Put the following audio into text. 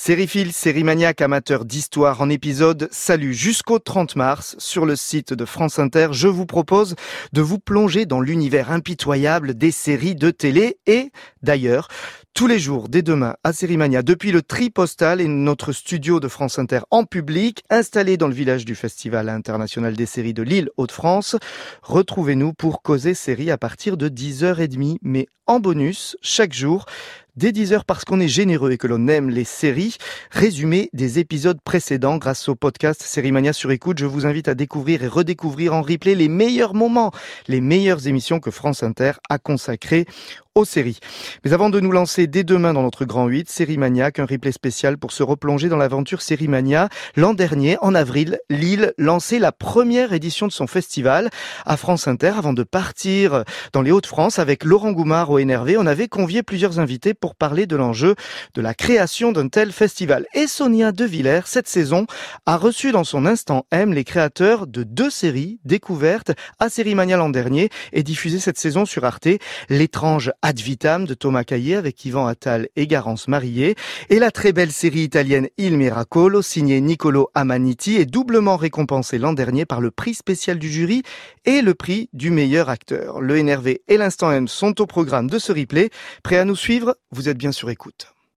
Sériephile, série maniaque, amateur d'histoire en épisode, salut jusqu'au 30 mars sur le site de France Inter. Je vous propose de vous plonger dans l'univers impitoyable des séries de télé et d'ailleurs tous les jours, dès demain, à Sérimania, depuis le tri postal et notre studio de France Inter en public, installé dans le village du Festival international des séries de Lille, Hauts-de-France. Retrouvez-nous pour causer séries à partir de 10h30, mais en bonus, chaque jour, dès 10h parce qu'on est généreux et que l'on aime les séries. Résumé des épisodes précédents grâce au podcast Sérimania sur écoute. Je vous invite à découvrir et redécouvrir en replay les meilleurs moments, les meilleures émissions que France Inter a consacrées aux séries. Mais avant de nous lancer dès demain dans notre grand 8, Série Maniaque, un replay spécial pour se replonger dans l'aventure Série Mania. L'an dernier, en avril, Lille lançait la première édition de son festival à France Inter avant de partir dans les Hauts-de-France avec Laurent Goumard au NRV. On avait convié plusieurs invités pour parler de l'enjeu de la création d'un tel festival. Et Sonia De Villers, cette saison, a reçu dans son instant M les créateurs de deux séries découvertes à Série Mania l'an dernier et diffusées cette saison sur Arte. L'étrange Ad vitam de Thomas Caillé avec Yvan Attal et Garance Marié et la très belle série italienne Il Miracolo signée Nicolo Amaniti est doublement récompensée l'an dernier par le prix spécial du jury et le prix du meilleur acteur. Le NRV et l'Instant M sont au programme de ce replay. Prêt à nous suivre Vous êtes bien sur écoute.